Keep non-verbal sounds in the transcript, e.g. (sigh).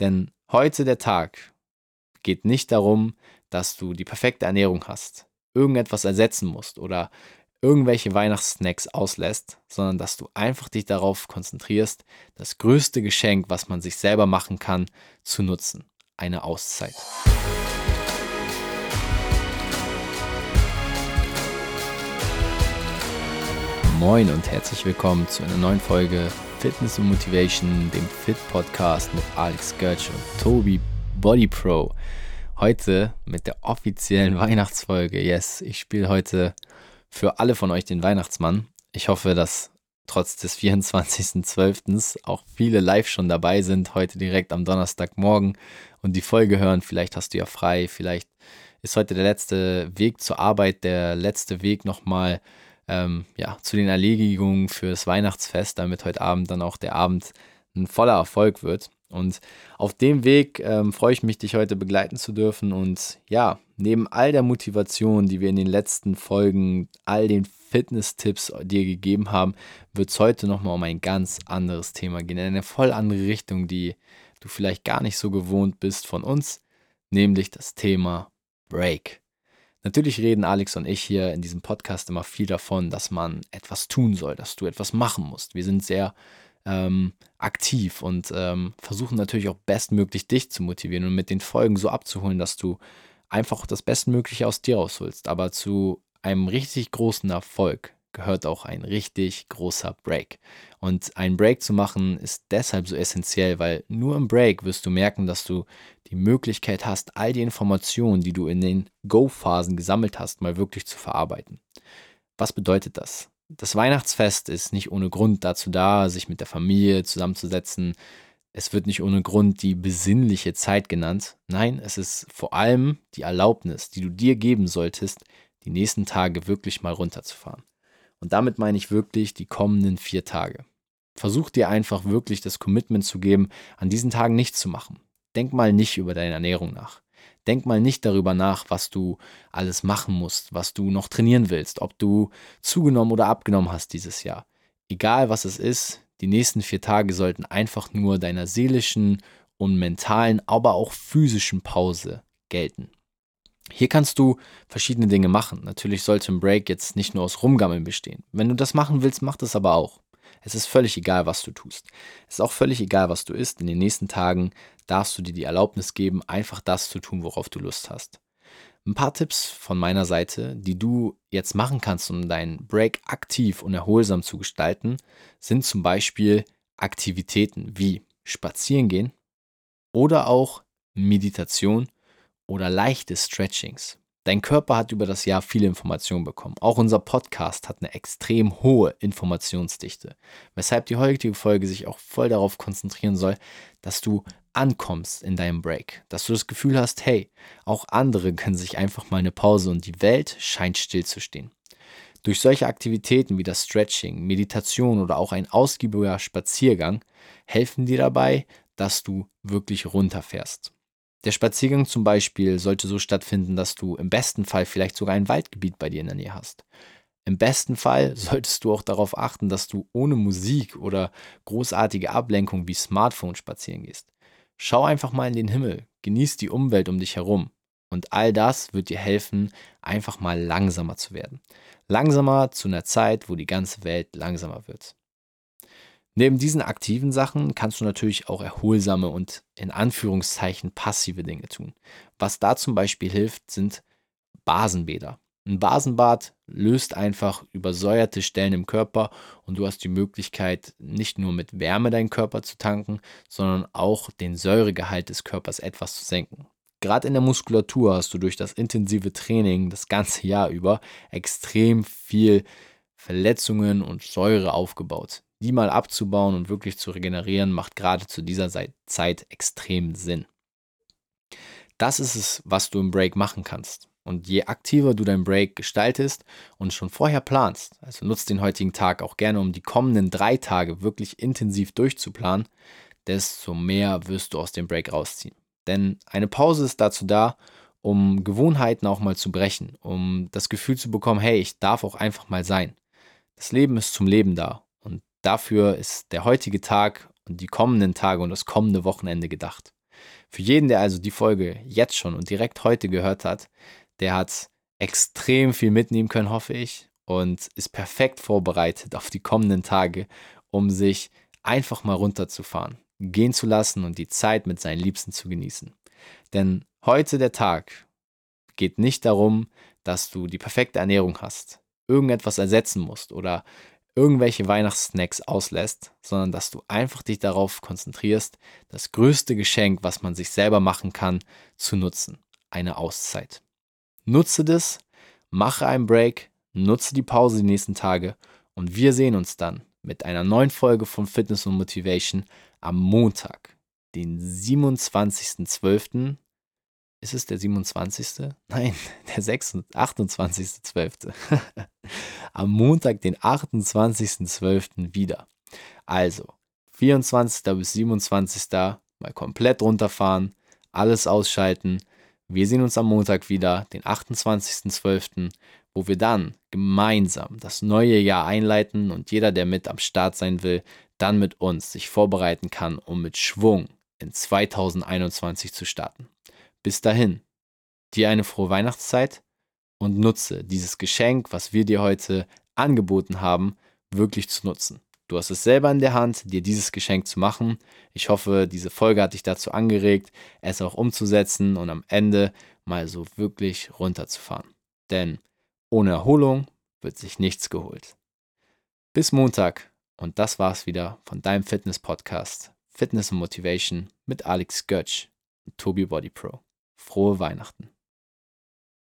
Denn heute der Tag geht nicht darum, dass du die perfekte Ernährung hast, irgendetwas ersetzen musst oder irgendwelche Weihnachtssnacks auslässt, sondern dass du einfach dich darauf konzentrierst, das größte Geschenk, was man sich selber machen kann, zu nutzen. Eine Auszeit. Moin und herzlich willkommen zu einer neuen Folge Fitness und Motivation, dem Fit Podcast mit Alex Götz und Tobi Body Pro. Heute mit der offiziellen (laughs) Weihnachtsfolge. Yes, ich spiele heute für alle von euch den Weihnachtsmann. Ich hoffe, dass trotz des 24.12. auch viele live schon dabei sind, heute direkt am Donnerstagmorgen und die Folge hören. Vielleicht hast du ja frei, vielleicht ist heute der letzte Weg zur Arbeit, der letzte Weg nochmal ähm, ja, zu den Erledigungen fürs Weihnachtsfest, damit heute Abend dann auch der Abend ein voller Erfolg wird. Und auf dem Weg ähm, freue ich mich, dich heute begleiten zu dürfen. Und ja, neben all der Motivation, die wir in den letzten Folgen, all den Fitness-Tipps dir gegeben haben, wird es heute nochmal um ein ganz anderes Thema gehen. In eine voll andere Richtung, die du vielleicht gar nicht so gewohnt bist von uns, nämlich das Thema Break. Natürlich reden Alex und ich hier in diesem Podcast immer viel davon, dass man etwas tun soll, dass du etwas machen musst. Wir sind sehr ähm, aktiv und ähm, versuchen natürlich auch bestmöglich dich zu motivieren und mit den Folgen so abzuholen, dass du einfach das Bestmögliche aus dir rausholst. Aber zu einem richtig großen Erfolg gehört auch ein richtig großer Break. Und ein Break zu machen ist deshalb so essentiell, weil nur im Break wirst du merken, dass du die Möglichkeit hast, all die Informationen, die du in den Go-Phasen gesammelt hast, mal wirklich zu verarbeiten. Was bedeutet das? das Weihnachtsfest ist nicht ohne Grund dazu da, sich mit der Familie zusammenzusetzen. Es wird nicht ohne Grund die besinnliche Zeit genannt. Nein, es ist vor allem die Erlaubnis, die du dir geben solltest, die nächsten Tage wirklich mal runterzufahren. Und damit meine ich wirklich die kommenden vier Tage. Versuch dir einfach wirklich das Commitment zu geben, an diesen Tagen nichts zu machen. Denk mal nicht über deine Ernährung nach. Denk mal nicht darüber nach, was du alles machen musst, was du noch trainieren willst, ob du zugenommen oder abgenommen hast dieses Jahr. Egal was es ist, die nächsten vier Tage sollten einfach nur deiner seelischen und mentalen, aber auch physischen Pause gelten. Hier kannst du verschiedene Dinge machen. Natürlich sollte ein Break jetzt nicht nur aus Rumgammeln bestehen. Wenn du das machen willst, mach das aber auch. Es ist völlig egal, was du tust. Es ist auch völlig egal, was du isst. In den nächsten Tagen darfst du dir die Erlaubnis geben, einfach das zu tun, worauf du Lust hast. Ein paar Tipps von meiner Seite, die du jetzt machen kannst, um deinen Break aktiv und erholsam zu gestalten, sind zum Beispiel Aktivitäten wie Spazieren gehen oder auch Meditation oder leichte Stretchings. Dein Körper hat über das Jahr viele Informationen bekommen. Auch unser Podcast hat eine extrem hohe Informationsdichte, weshalb die heutige Folge sich auch voll darauf konzentrieren soll, dass du ankommst in deinem Break, dass du das Gefühl hast, hey, auch andere (laughs) können sich einfach mal eine Pause und die Welt scheint stillzustehen. Durch solche Aktivitäten wie das Stretching, Meditation oder auch ein ausgiebiger Spaziergang helfen dir dabei, dass du wirklich runterfährst. Der Spaziergang zum Beispiel sollte so stattfinden, dass du im besten Fall vielleicht sogar ein Waldgebiet bei dir in der Nähe hast. Im besten Fall (laughs) solltest du auch darauf achten, dass du ohne Musik oder großartige Ablenkung wie Smartphone spazieren gehst. Schau einfach mal in den Himmel, genieß die Umwelt um dich herum. Und all das wird dir helfen, einfach mal langsamer zu werden. Langsamer zu einer Zeit, wo die ganze Welt langsamer wird. Neben diesen aktiven Sachen kannst du natürlich auch erholsame und in Anführungszeichen passive Dinge tun. Was da zum Beispiel hilft, sind Basenbäder. Ein Basenbad löst einfach übersäuerte Stellen im Körper und du hast die Möglichkeit, nicht nur mit Wärme deinen Körper zu tanken, sondern auch den Säuregehalt des Körpers etwas zu senken. Gerade in der Muskulatur hast du durch das intensive Training das ganze Jahr über extrem viel Verletzungen und Säure aufgebaut die mal abzubauen und wirklich zu regenerieren, macht gerade zu dieser Zeit extrem Sinn. Das ist es, was du im Break machen kannst. Und je aktiver du dein Break gestaltest und schon vorher planst, also nutzt den heutigen Tag auch gerne, um die kommenden drei Tage wirklich intensiv durchzuplanen, desto mehr wirst du aus dem Break rausziehen. Denn eine Pause ist dazu da, um Gewohnheiten auch mal zu brechen, um das Gefühl zu bekommen, hey, ich darf auch einfach mal sein. Das Leben ist zum Leben da Dafür ist der heutige Tag und die kommenden Tage und das kommende Wochenende gedacht. Für jeden, der also die Folge jetzt schon und direkt heute gehört hat, der hat extrem viel mitnehmen können, hoffe ich, und ist perfekt vorbereitet auf die kommenden Tage, um sich einfach mal runterzufahren, gehen zu lassen und die Zeit mit seinen Liebsten zu genießen. Denn heute der Tag geht nicht darum, dass du die perfekte Ernährung hast, irgendetwas ersetzen musst oder irgendwelche Weihnachtssnacks auslässt, sondern dass du einfach dich darauf konzentrierst, das größte Geschenk, was man sich selber machen kann, zu nutzen. Eine Auszeit. Nutze das, mache einen Break, nutze die Pause die nächsten Tage und wir sehen uns dann mit einer neuen Folge von Fitness und Motivation am Montag, den 27.12. Ist es der 27.? Nein, (laughs) der 28.12. (laughs) am Montag, den 28.12. wieder. Also, 24. bis 27. mal komplett runterfahren, alles ausschalten. Wir sehen uns am Montag wieder, den 28.12., wo wir dann gemeinsam das neue Jahr einleiten und jeder, der mit am Start sein will, dann mit uns sich vorbereiten kann, um mit Schwung in 2021 zu starten. Bis dahin, dir eine frohe Weihnachtszeit und nutze dieses Geschenk, was wir dir heute angeboten haben, wirklich zu nutzen. Du hast es selber in der Hand, dir dieses Geschenk zu machen. Ich hoffe, diese Folge hat dich dazu angeregt, es auch umzusetzen und am Ende mal so wirklich runterzufahren. Denn ohne Erholung wird sich nichts geholt. Bis Montag und das war's wieder von deinem Fitness-Podcast Fitness und Motivation mit Alex Götsch und Tobi Body Pro. Frohe Weihnachten.